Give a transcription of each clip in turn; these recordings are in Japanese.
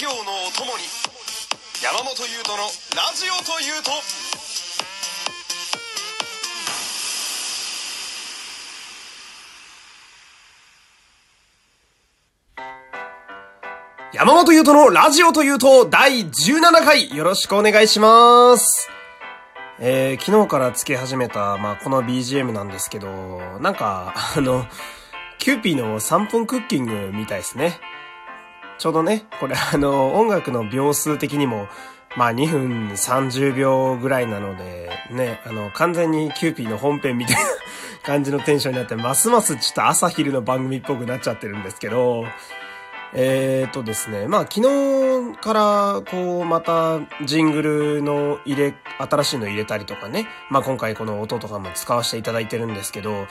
業のお供に山本優斗のラジオというと山本優斗のラジオというと第17回よろしくお願いします。えー、昨日からつけ始めた、まあ、この BGM なんですけど、なんか、あの、キューピーの3分クッキングみたいですね。ちょうどね、これあの、音楽の秒数的にも、まあ2分30秒ぐらいなので、ね、あの、完全にキューピーの本編みたいな感じのテンションになって、ますますちょっと朝昼の番組っぽくなっちゃってるんですけど、えーとですね、まあ昨日からこうまたジングルの入れ、新しいの入れたりとかね、まあ今回この音とかも使わせていただいてるんですけど、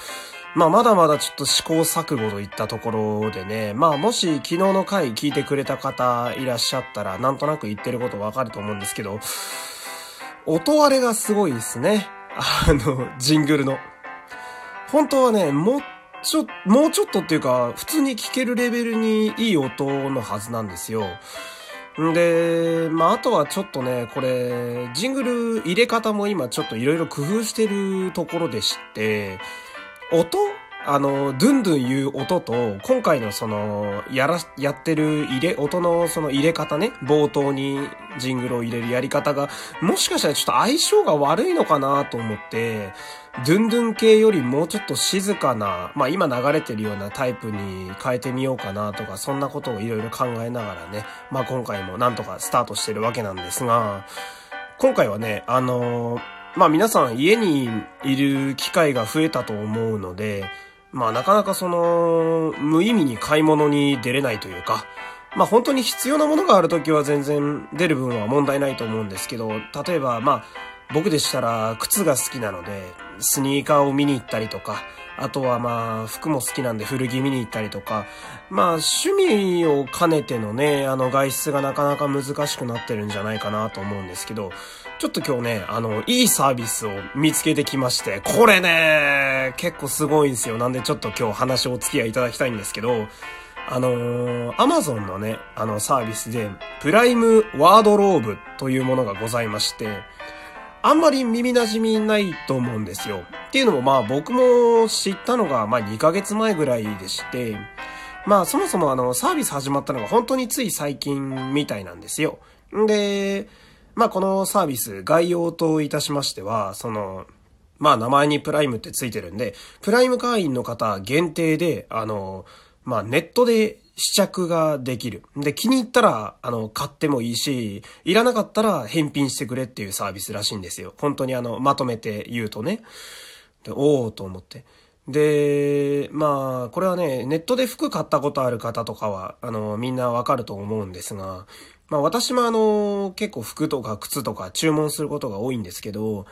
まあまだまだちょっと試行錯誤といったところでね、まあもし昨日の回聞いてくれた方いらっしゃったらなんとなく言ってることわかると思うんですけど、音割れがすごいですね。あの、ジングルの。本当はね、もっちょ、もうちょっとっていうか、普通に聴けるレベルにいい音のはずなんですよ。んで、まあ、あとはちょっとね、これ、ジングル入れ方も今ちょっといろいろ工夫してるところでして、音あの、ドゥンドゥン言う音と、今回のその、やら、やってる入れ、音のその入れ方ね、冒頭にジングルを入れるやり方が、もしかしたらちょっと相性が悪いのかなと思って、ドゥンドゥン系よりもうちょっと静かな、まあ今流れてるようなタイプに変えてみようかなとか、そんなことをいろいろ考えながらね、まあ今回もなんとかスタートしてるわけなんですが、今回はね、あのまあ皆さん家にいる機会が増えたと思うので、まあなかなかその、無意味に買い物に出れないというか、まあ本当に必要なものがあるときは全然出る分は問題ないと思うんですけど、例えばまあ僕でしたら靴が好きなので、スニーカーを見に行ったりとか、あとはまあ服も好きなんで古着見に行ったりとか、まあ趣味を兼ねてのね、あの外出がなかなか難しくなってるんじゃないかなと思うんですけど、ちょっと今日ね、あの、いいサービスを見つけてきまして、これね、結構すごいんですよ。なんでちょっと今日話をお付き合いいただきたいんですけど、あのー、アマゾンのね、あのサービスで、プライムワードローブというものがございまして、あんまり耳馴染みないと思うんですよ。っていうのもまあ僕も知ったのがまあ2ヶ月前ぐらいでして、まあそもそもあのサービス始まったのが本当につい最近みたいなんですよ。んで、まあこのサービス概要といたしましては、その、まあ名前にプライムってついてるんで、プライム会員の方限定で、あの、まあネットで試着ができる。で、気に入ったら、あの、買ってもいいし、いらなかったら返品してくれっていうサービスらしいんですよ。本当にあの、まとめて言うとね。で、おーと思って。で、まあ、これはね、ネットで服買ったことある方とかは、あの、みんなわかると思うんですが、まあ私もあの、結構服とか靴とか注文することが多いんですけど、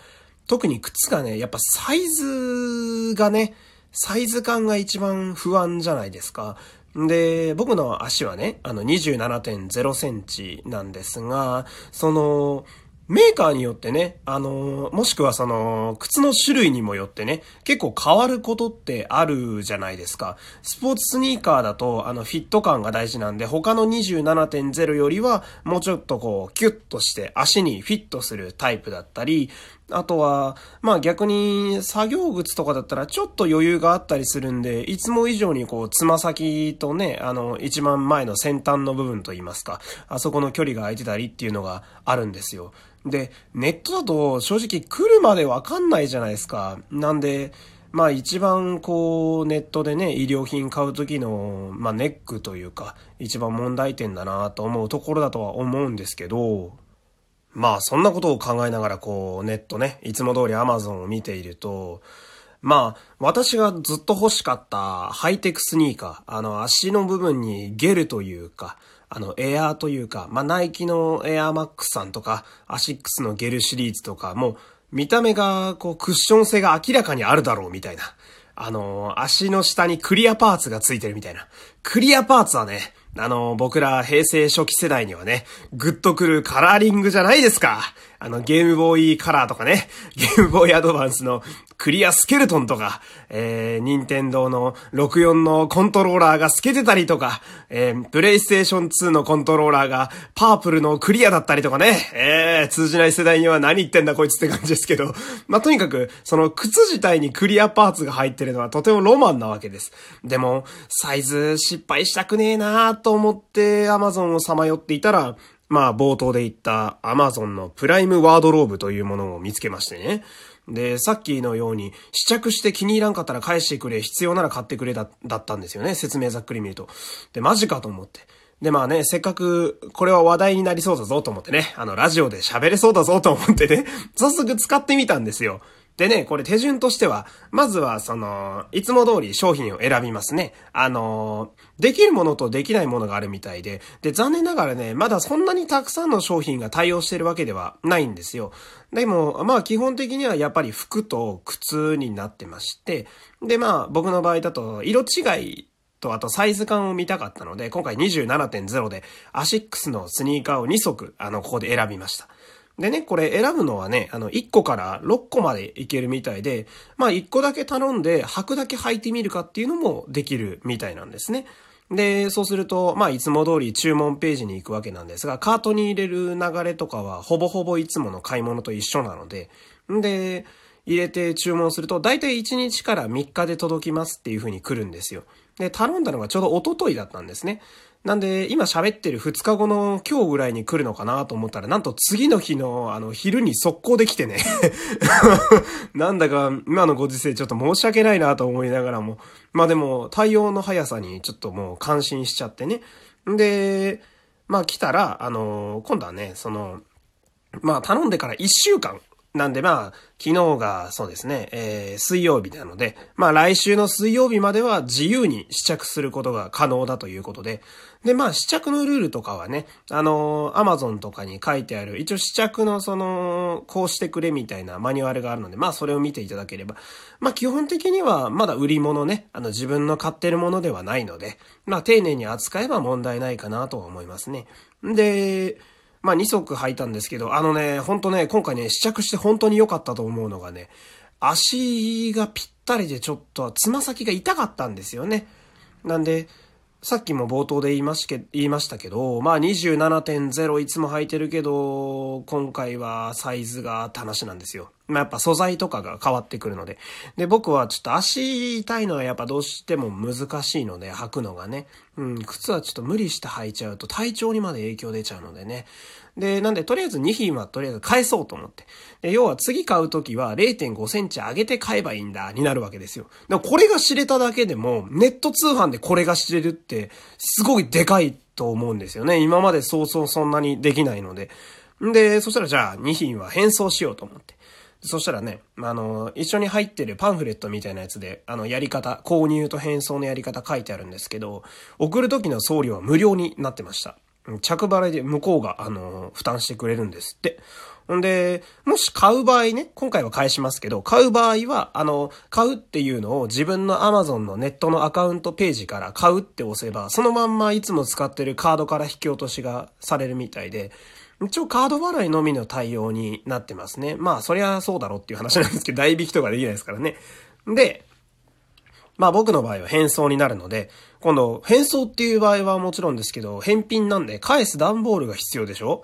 特に靴がね、やっぱサイズがね、サイズ感が一番不安じゃないですか。で、僕の足はね、あの27.0センチなんですが、その、メーカーによってね、あの、もしくはその、靴の種類にもよってね、結構変わることってあるじゃないですか。スポーツスニーカーだと、あの、フィット感が大事なんで、他の27.0よりは、もうちょっとこう、キュッとして足にフィットするタイプだったり、あとは、まあ逆に作業靴とかだったらちょっと余裕があったりするんで、いつも以上にこう、つま先とね、あの、一番前の先端の部分といいますか、あそこの距離が空いてたりっていうのがあるんですよ。で、ネットだと正直来るまでわかんないじゃないですか。なんで、まあ一番こうネットでね、医療品買う時の、まあネックというか、一番問題点だなと思うところだとは思うんですけど、まあそんなことを考えながらこうネットね、いつも通り Amazon を見ていると、まあ私がずっと欲しかったハイテクスニーカー、あの足の部分にゲルというか、あのエアーというか、まあナイキのエアーマックスさんとか、アシックスのゲルシリーズとか、もう見た目がこうクッション性が明らかにあるだろうみたいな。あの、足の下にクリアパーツがついてるみたいな。クリアパーツはね、あの、僕ら平成初期世代にはね、グッとくるカラーリングじゃないですか。あの、ゲームボーイカラーとかね、ゲームボーイアドバンスのクリアスケルトンとか、えー、任天堂の64のコントローラーが透けてたりとか、えー、プレイステーション2のコントローラーがパープルのクリアだったりとかね、えー、通じない世代には何言ってんだこいつって感じですけど、まあ、とにかく、その靴自体にクリアパーツが入ってるのはとてもロマンなわけです。でも、サイズ失敗したくねえなーと思って Amazon をさまよっていたら、まあ冒頭で言った Amazon のプライムワードローブというものを見つけましてね。で、さっきのように試着して気に入らんかったら返してくれ、必要なら買ってくれだ、だったんですよね。説明ざっくり見ると。で、マジかと思って。で、まあね、せっかく、これは話題になりそうだぞと思ってね、あの、ラジオで喋れそうだぞと思ってね、早速使ってみたんですよ。でね、これ手順としては、まずはその、いつも通り商品を選びますね。あの、できるものとできないものがあるみたいで、で、残念ながらね、まだそんなにたくさんの商品が対応してるわけではないんですよ。でも、まあ基本的にはやっぱり服と靴になってまして、で、まあ僕の場合だと色違いと、あとサイズ感を見たかったので、今回27.0で、アシックスのスニーカーを2足、あの、ここで選びました。でね、これ選ぶのはね、あの、1個から6個までいけるみたいで、まあ1個だけ頼んで履くだけ履いてみるかっていうのもできるみたいなんですね。で、そうすると、まあいつも通り注文ページに行くわけなんですが、カートに入れる流れとかはほぼほぼいつもの買い物と一緒なので、んで、入れて注文すると、だいたい1日から3日で届きますっていう風に来るんですよ。で、頼んだのがちょうど一昨日だったんですね。なんで、今喋ってる2日後の今日ぐらいに来るのかなと思ったら、なんと次の日の、あの、昼に速攻できてね なんだか、今のご時世ちょっと申し訳ないなと思いながらも。まあでも、対応の速さにちょっともう感心しちゃってね。で、まあ来たら、あの、今度はね、その、まあ頼んでから1週間なんでまあ、昨日がそうですね、えー、水曜日なので、まあ来週の水曜日までは自由に試着することが可能だということで、でまあ試着のルールとかはね、あのー、アマゾンとかに書いてある、一応試着のその、こうしてくれみたいなマニュアルがあるので、まあそれを見ていただければ、まあ基本的にはまだ売り物ね、あの自分の買ってるものではないので、まあ丁寧に扱えば問題ないかなとは思いますね。で、まあ2足履いたんですけど、あのね、ほんとね、今回ね、試着して本当に良かったと思うのがね、足がぴったりでちょっとつま先が痛かったんですよね。なんで、さっきも冒頭で言いましけ言いましたけど、まあ27.0いつも履いてるけど、今回はサイズがって話なんですよ。まあやっぱ素材とかが変わってくるので。で、僕はちょっと足痛いのはやっぱどうしても難しいので履くのがね。うん、靴はちょっと無理して履いちゃうと体調にまで影響出ちゃうのでね。で、なんで、とりあえず2品はとりあえず返そうと思って。で、要は次買うときは0.5センチ上げて買えばいいんだ、になるわけですよ。でこれが知れただけでも、ネット通販でこれが知れるって、すごいでかいと思うんですよね。今までそうそうそんなにできないので。んで、そしたらじゃあ2品は返送しようと思って。そしたらね、あの、一緒に入ってるパンフレットみたいなやつで、あの、やり方、購入と返送のやり方書いてあるんですけど、送る時の送料は無料になってました。着払いで向こうが、あの、負担してくれるんですって。んで、もし買う場合ね、今回は返しますけど、買う場合は、あの、買うっていうのを自分の Amazon のネットのアカウントページから買うって押せば、そのまんまいつも使ってるカードから引き落としがされるみたいで、一応カード払いのみの対応になってますね。まあ、そりゃそうだろうっていう話なんですけど、代引きとかできないですからね。で、まあ僕の場合は返送になるので、今度、返送っていう場合はもちろんですけど、返品なんで返す段ボールが必要でしょ？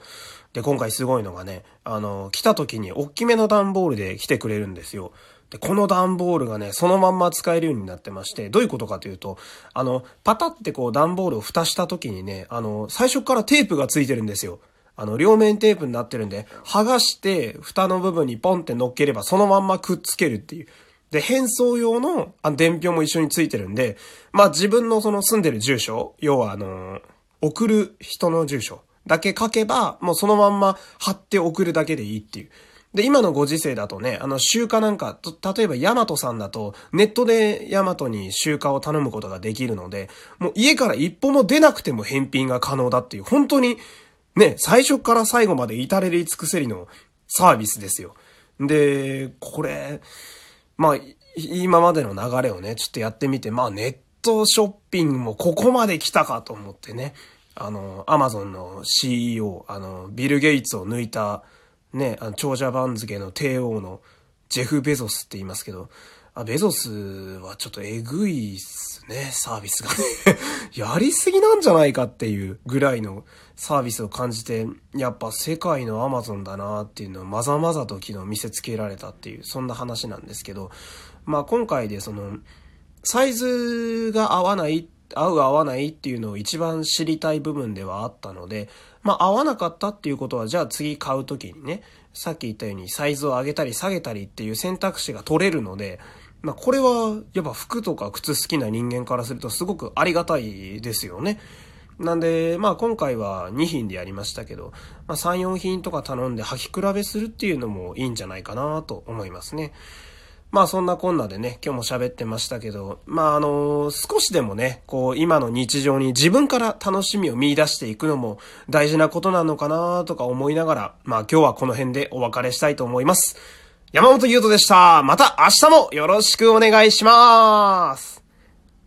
で、今回すごいのがね、あの、来た時に大きめの段ボールで来てくれるんですよ。で、この段ボールがね、そのまんま使えるようになってまして、どういうことかというと、あの、パタってこう段ボールを蓋した時にね、あの、最初からテープがついてるんですよ。あの、両面テープになってるんで、剥がして、蓋の部分にポンって乗っければ、そのまんまくっつけるっていう。で、変装用の、あの伝票も一緒についてるんで、まあ自分のその住んでる住所、要はあの送る人の住所だけ書けば、もうそのまんま貼って送るだけでいいっていう。で、今のご時世だとね、あの、集荷なんか、例えばヤマトさんだと、ネットでヤマトに集荷を頼むことができるので、もう家から一歩も出なくても返品が可能だっていう、本当に、ね、最初から最後まで至れり尽くせりのサービスですよ。で、これ、まあ、今までの流れをね、ちょっとやってみて、まあネットショッピングもここまで来たかと思ってね、あの、アマゾンの CEO、あの、ビル・ゲイツを抜いた、ね、あの、長者番付の帝王のジェフ・ベゾスって言いますけど、あ、ベゾスはちょっとえぐいっすね、サービスがね。やりすぎなんじゃないかっていうぐらいのサービスを感じて、やっぱ世界のアマゾンだなっていうのをまざまざと昨日見せつけられたっていう、そんな話なんですけど、まあ今回でその、サイズが合わない合う合わないっていうのを一番知りたい部分ではあったので、まあ合わなかったっていうことは、じゃあ次買う時にね、さっき言ったようにサイズを上げたり下げたりっていう選択肢が取れるので、まあこれはやっぱ服とか靴好きな人間からするとすごくありがたいですよね。なんで、まあ今回は2品でやりましたけど、まあ3、4品とか頼んで履き比べするっていうのもいいんじゃないかなと思いますね。まあそんなこんなでね、今日も喋ってましたけど、まああの少しでもね、こう今の日常に自分から楽しみを見出していくのも大事なことなのかなとか思いながら、まあ今日はこの辺でお別れしたいと思います。山本優斗でした。また明日もよろしくお願いします。